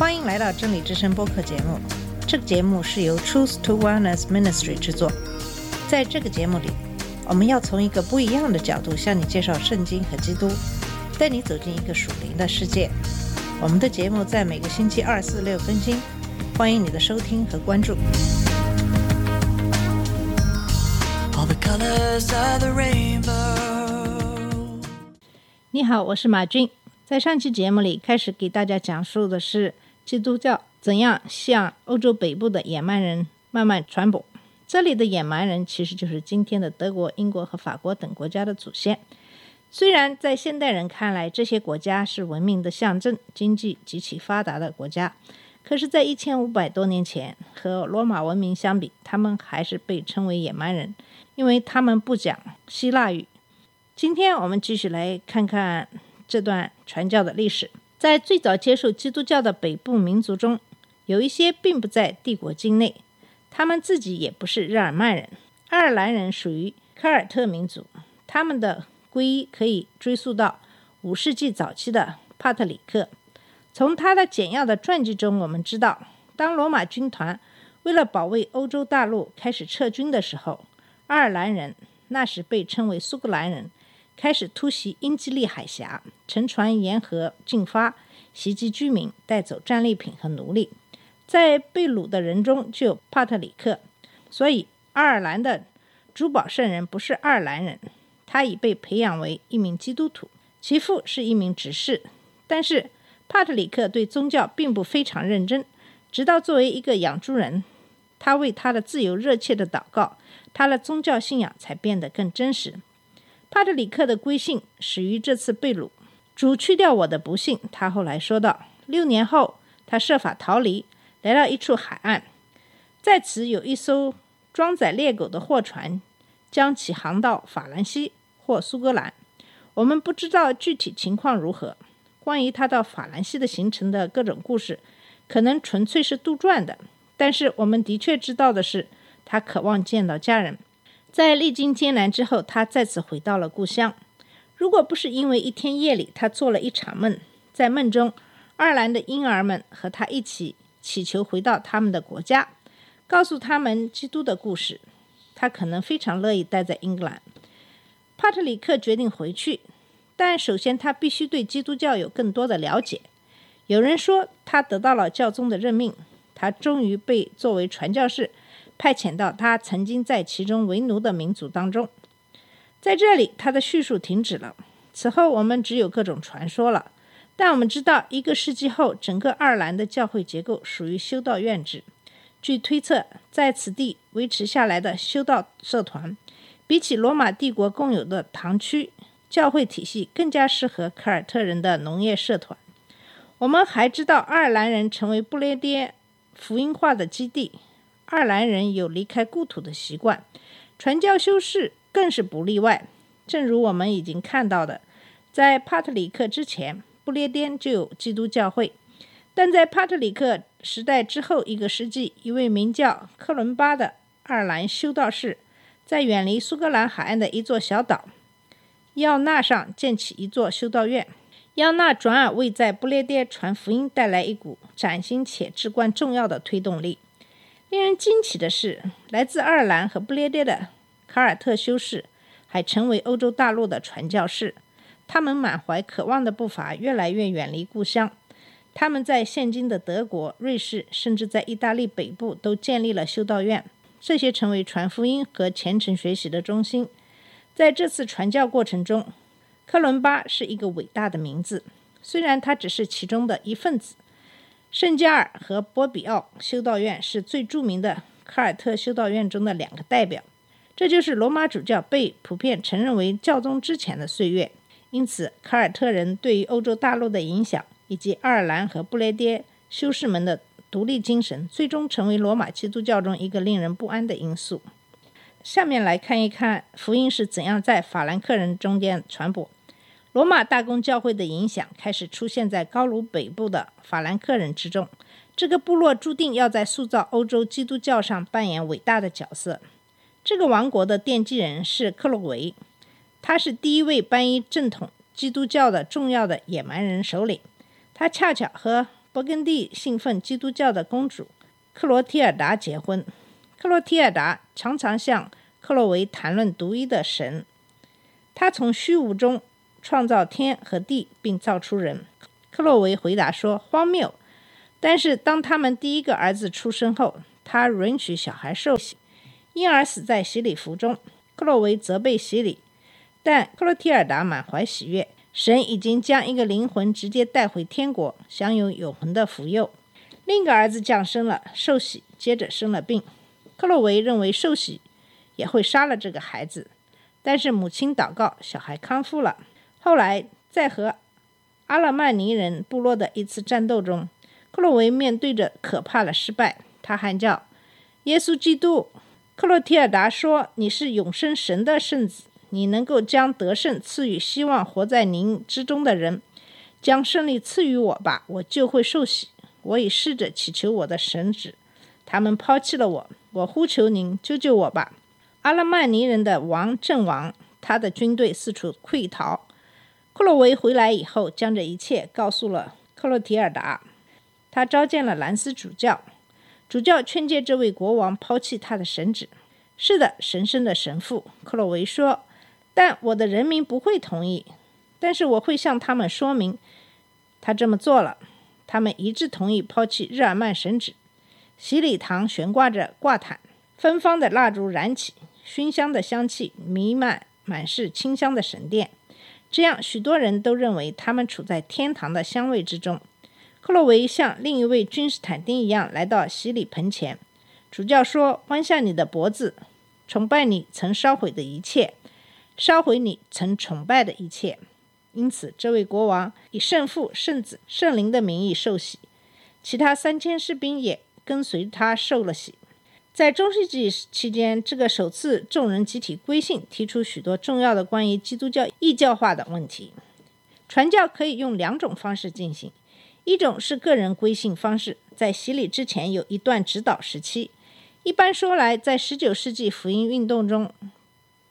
欢迎来到真理之声播客节目。这个节目是由 Truth to Wellness Ministry 制作。在这个节目里，我们要从一个不一样的角度向你介绍圣经和基督，带你走进一个属灵的世界。我们的节目在每个星期二、四、六更新，欢迎你的收听和关注。all the colors of the rainbow. 你好，我是马军。在上期节目里，开始给大家讲述的是基督教怎样向欧洲北部的野蛮人慢慢传播。这里的野蛮人其实就是今天的德国、英国和法国等国家的祖先。虽然在现代人看来，这些国家是文明的象征、经济极其发达的国家，可是，在一千五百多年前，和罗马文明相比，他们还是被称为野蛮人，因为他们不讲希腊语。今天我们继续来看看这段传教的历史。在最早接受基督教的北部民族中，有一些并不在帝国境内，他们自己也不是日耳曼人。爱尔兰人属于凯尔特民族，他们的皈依可以追溯到五世纪早期的帕特里克。从他的简要的传记中，我们知道，当罗马军团为了保卫欧洲大陆开始撤军的时候，爱尔兰人那时被称为苏格兰人。开始突袭英吉利海峡，乘船沿河进发，袭击居民，带走战利品和奴隶。在被掳的人中就有帕特里克，所以爱尔兰的珠宝圣人不是爱尔兰人，他已被培养为一名基督徒，其父是一名执事。但是帕特里克对宗教并不非常认真，直到作为一个养猪人，他为他的自由热切的祷告，他的宗教信仰才变得更真实。帕特里克的归信始于这次被掳。主去掉我的不幸，他后来说道。六年后，他设法逃离，来到一处海岸，在此有一艘装载猎狗的货船，将其航到法兰西或苏格兰。我们不知道具体情况如何。关于他到法兰西的行程的各种故事，可能纯粹是杜撰的。但是我们的确知道的是，他渴望见到家人。在历经艰难之后，他再次回到了故乡。如果不是因为一天夜里他做了一场梦，在梦中，爱尔兰的婴儿们和他一起祈求回到他们的国家，告诉他们基督的故事，他可能非常乐意待在英格兰。帕特里克决定回去，但首先他必须对基督教有更多的了解。有人说他得到了教宗的任命，他终于被作为传教士。派遣到他曾经在其中为奴的民族当中，在这里，他的叙述停止了。此后，我们只有各种传说了。但我们知道，一个世纪后，整个爱尔兰的教会结构属于修道院制。据推测，在此地维持下来的修道社团，比起罗马帝国共有的堂区教会体系，更加适合凯尔特人的农业社团。我们还知道，爱尔兰人成为不列颠福音化的基地。爱尔兰人有离开故土的习惯，传教修士更是不例外。正如我们已经看到的，在帕特里克之前，不列颠就有基督教会；但在帕特里克时代之后一个世纪，一位名叫克伦巴的爱尔兰修道士，在远离苏格兰海岸的一座小岛要纳上建起一座修道院。要纳转而为在不列颠传福音带来一股崭新且至关重要的推动力。令人惊奇的是，来自爱尔兰和不列颠的卡尔特修士还成为欧洲大陆的传教士。他们满怀渴望的步伐越来越远离故乡。他们在现今的德国、瑞士，甚至在意大利北部都建立了修道院，这些成为传福音和虔诚学习的中心。在这次传教过程中，科伦巴是一个伟大的名字，虽然他只是其中的一份子。圣加尔和波比奥修道院是最著名的凯尔特修道院中的两个代表。这就是罗马主教被普遍承认为教宗之前的岁月。因此，凯尔特人对于欧洲大陆的影响，以及爱尔兰和不列颠修士们的独立精神，最终成为罗马基督教中一个令人不安的因素。下面来看一看福音是怎样在法兰克人中间传播。罗马大公教会的影响开始出现在高卢北部的法兰克人之中。这个部落注定要在塑造欧洲基督教上扮演伟大的角色。这个王国的奠基人是克洛维，他是第一位搬移正统基督教的重要的野蛮人首领。他恰巧和勃艮第信奉基督教的公主克罗提尔达结婚。克罗提尔达常常向克洛维谈论独一的神，他从虚无中创造天和地，并造出人。克洛维回答说：“荒谬。”但是当他们第一个儿子出生后，他允许小孩受洗，婴儿死在洗礼服中。克洛维责备洗礼，但克洛提尔达满怀喜悦。神已经将一个灵魂直接带回天国，享有永恒的福佑。另一个儿子降生了，受洗，接着生了病。克洛维认为受洗也会杀了这个孩子，但是母亲祷告，小孩康复了。后来在和阿拉曼尼人部落的一次战斗中，克洛维面对着可怕的失败，他喊叫：“耶稣基督！”克洛提尔达说：“你是永生神的圣子。”你能够将得胜赐予希望活在您之中的人，将胜利赐予我吧，我就会受洗。我已试着祈求我的神旨，他们抛弃了我。我呼求您救救我吧！阿拉曼尼人的王阵亡，他的军队四处溃逃。克洛维回来以后，将这一切告诉了克洛提尔达。他召见了兰斯主教，主教劝诫这位国王抛弃他的神旨。是的，神圣的神父，克洛维说。但我的人民不会同意，但是我会向他们说明，他这么做了。他们一致同意抛弃日耳曼神旨。洗礼堂悬挂着挂毯，芬芳的蜡烛燃起，熏香的香气弥漫满是清香的神殿。这样，许多人都认为他们处在天堂的香味之中。克洛维像另一位君士坦丁一样来到洗礼盆前，主教说：“弯下你的脖子，崇拜你曾烧毁的一切。”烧毁你曾崇拜的一切，因此这位国王以圣父、圣子、圣灵的名义受洗，其他三千士兵也跟随他受了洗。在中世纪期间，这个首次众人集体归信，提出许多重要的关于基督教异教化的问题。传教可以用两种方式进行，一种是个人归信方式，在洗礼之前有一段指导时期。一般说来，在十九世纪福音运动中。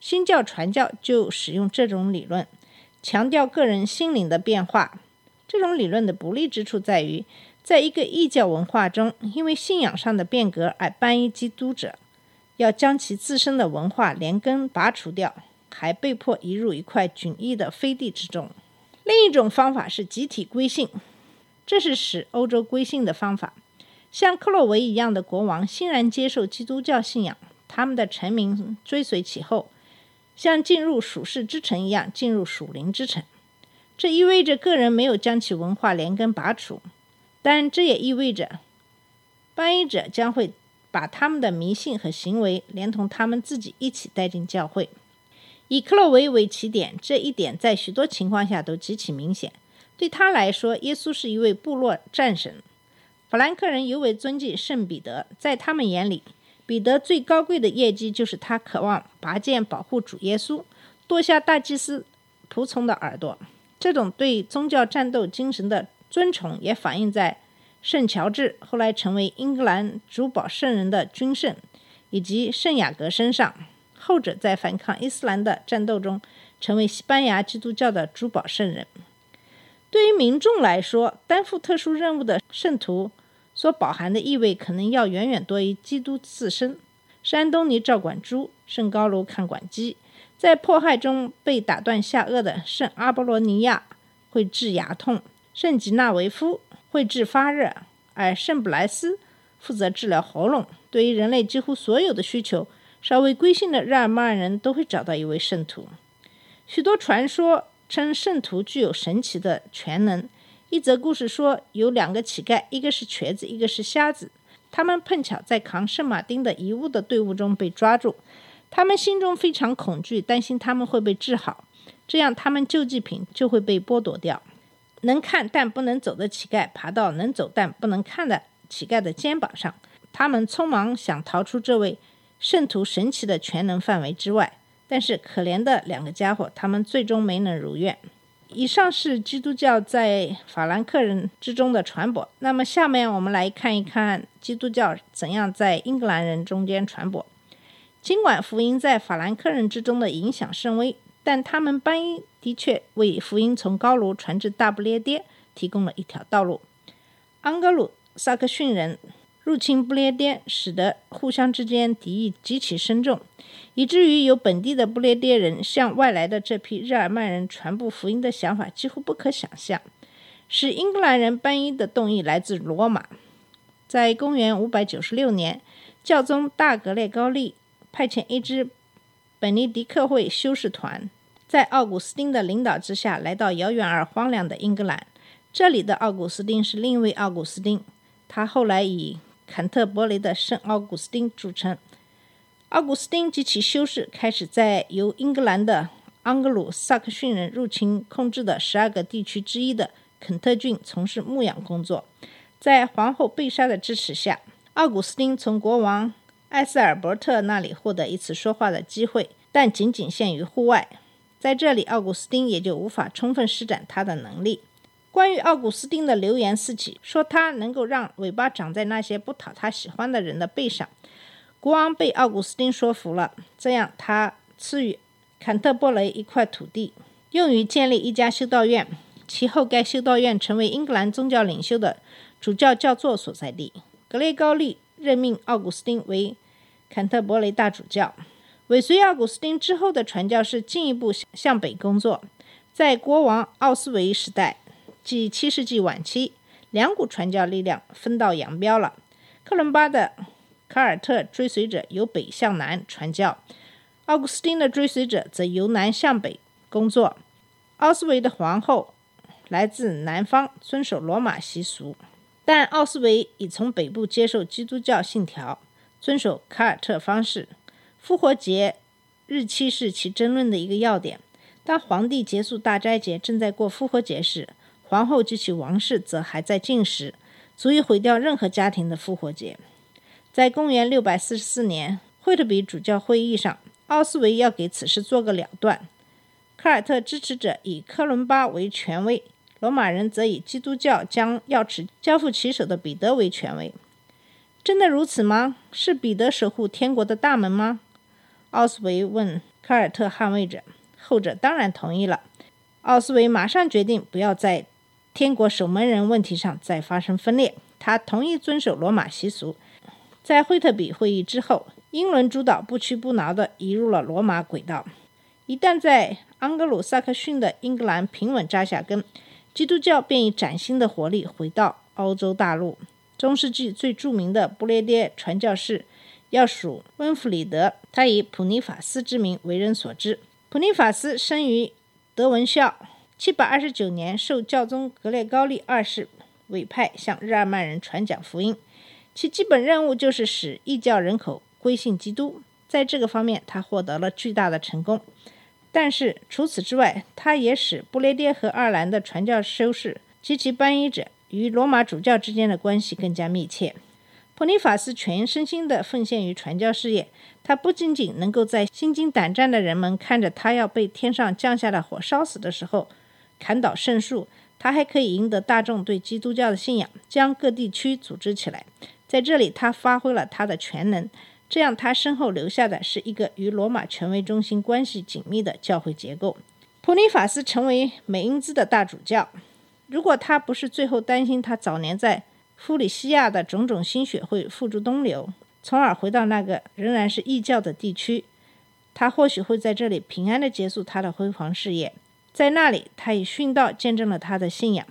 新教传教就使用这种理论，强调个人心灵的变化。这种理论的不利之处在于，在一个异教文化中，因为信仰上的变革而搬移基督者，要将其自身的文化连根拔除掉，还被迫移入一块迥异的飞地之中。另一种方法是集体归信，这是使欧洲归信的方法。像克洛维一样的国王欣然接受基督教信仰，他们的臣民追随其后。像进入属世之城一样进入属灵之城，这意味着个人没有将其文化连根拔除，但这也意味着翻译者将会把他们的迷信和行为连同他们自己一起带进教会。以克洛维为起点，这一点在许多情况下都极其明显。对他来说，耶稣是一位部落战神。法兰克人尤为尊敬圣彼得，在他们眼里。彼得最高贵的业绩就是他渴望拔剑保护主耶稣，剁下大祭司仆从的耳朵。这种对宗教战斗精神的尊崇也反映在圣乔治后来成为英格兰主保圣人的君圣，以及圣雅各身上。后者在反抗伊斯兰的战斗中成为西班牙基督教的主保圣人。对于民众来说，担负特殊任务的圣徒。所饱含的意味可能要远远多于基督自身。山东尼照管猪，圣高卢看管鸡，在迫害中被打断下颚的圣阿波罗尼亚会治牙痛，圣吉纳维夫会治发热，而圣布莱斯负责治疗喉咙。对于人类几乎所有的需求，稍微归信的日耳曼人都会找到一位圣徒。许多传说称圣徒具有神奇的全能。一则故事说，有两个乞丐，一个是瘸子，一个是瞎子。他们碰巧在扛圣马丁的遗物的队伍中被抓住。他们心中非常恐惧，担心他们会被治好，这样他们救济品就会被剥夺掉。能看但不能走的乞丐爬到能走但不能看的乞丐的肩膀上。他们匆忙想逃出这位圣徒神奇的全能范围之外，但是可怜的两个家伙，他们最终没能如愿。以上是基督教在法兰克人之中的传播。那么，下面我们来看一看基督教怎样在英格兰人中间传播。尽管福音在法兰克人之中的影响甚微，但他们搬移的确为福音从高卢传至大不列颠提供了一条道路。安格鲁萨克逊人入侵不列颠，使得互相之间敌意极其深重，以至于有本地的不列颠人向外来的这批日耳曼人传播福音的想法几乎不可想象。使英格兰人搬移的动议来自罗马。在公元596年，教宗大格列高利派遣一支本尼迪克会修士团，在奥古斯丁的领导之下，来到遥远而荒凉的英格兰。这里的奥古斯丁是另一位奥古斯丁，他后来以坎特伯雷的圣奥古斯丁著称。奥古斯丁及其修士开始在由英格兰的安格鲁萨克逊人入侵控制的十二个地区之一的肯特郡从事牧养工作。在皇后贝莎的支持下，奥古斯丁从国王艾斯尔伯特那里获得一次说话的机会，但仅仅限于户外。在这里，奥古斯丁也就无法充分施展他的能力。关于奥古斯丁的流言四起，说他能够让尾巴长在那些不讨他喜欢的人的背上。国王被奥古斯丁说服了，这样他赐予坎特伯雷一块土地，用于建立一家修道院。其后，该修道院成为英格兰宗教领袖的主教教座所在地。格雷高利任命奥古斯丁为坎特伯雷大主教。尾随奥古斯丁之后的传教士进一步向北工作，在国王奥斯维时代。即七世纪晚期，两股传教力量分道扬镳了。克伦巴的卡尔特追随者由北向南传教，奥古斯丁的追随者则由南向北工作。奥斯维的皇后来自南方，遵守罗马习俗，但奥斯维已从北部接受基督教信条，遵守卡尔特方式。复活节日期是其争论的一个要点。当皇帝结束大斋节，正在过复活节时。皇后及其王室则还在进食，足以毁掉任何家庭的复活节。在公元644年，惠特比主教会议上，奥斯维要给此事做个了断。卡尔特支持者以科伦巴为权威，罗马人则以基督教将钥匙交付其手的彼得为权威。真的如此吗？是彼得守护天国的大门吗？奥斯维问卡尔特捍卫者，后者当然同意了。奥斯维马上决定不要在。天国守门人问题上再发生分裂，他同意遵守罗马习俗。在惠特比会议之后，英伦诸岛不屈不挠地移入了罗马轨道。一旦在安格鲁萨克逊的英格兰平稳扎下根，基督教便以崭新的活力回到欧洲大陆。中世纪最著名的不列颠传教士要数温弗里德，他以普尼法斯之名为人所知。普尼法斯生于德文校。七百二十九年，受教宗格列高利二世委派，向日耳曼人传讲福音。其基本任务就是使异教人口归信基督。在这个方面，他获得了巨大的成功。但是除此之外，他也使不列颠和爱尔兰的传教修士及其搬移者与罗马主教之间的关系更加密切。普尼法斯全身心地奉献于传教事业。他不仅仅能够在心惊胆战的人们看着他要被天上降下的火烧死的时候，砍倒圣树，他还可以赢得大众对基督教的信仰，将各地区组织起来。在这里，他发挥了他的全能，这样他身后留下的是一个与罗马权威中心关系紧密的教会结构。普尼法斯成为美因兹的大主教。如果他不是最后担心他早年在弗里西亚的种种心血会付诸东流，从而回到那个仍然是异教的地区，他或许会在这里平安地结束他的辉煌事业。在那里，他以殉道见证了他的信仰。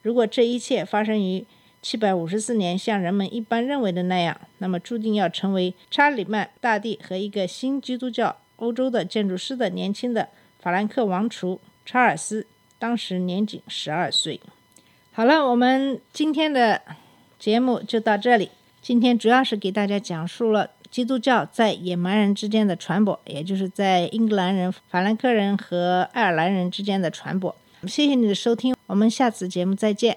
如果这一切发生于七百五十四年，像人们一般认为的那样，那么注定要成为查理曼大帝和一个新基督教欧洲的建筑师的年轻的法兰克王储查尔斯，当时年仅十二岁。好了，我们今天的节目就到这里。今天主要是给大家讲述了。基督教在野蛮人之间的传播，也就是在英格兰人、法兰克人和爱尔兰人之间的传播。谢谢你的收听，我们下次节目再见。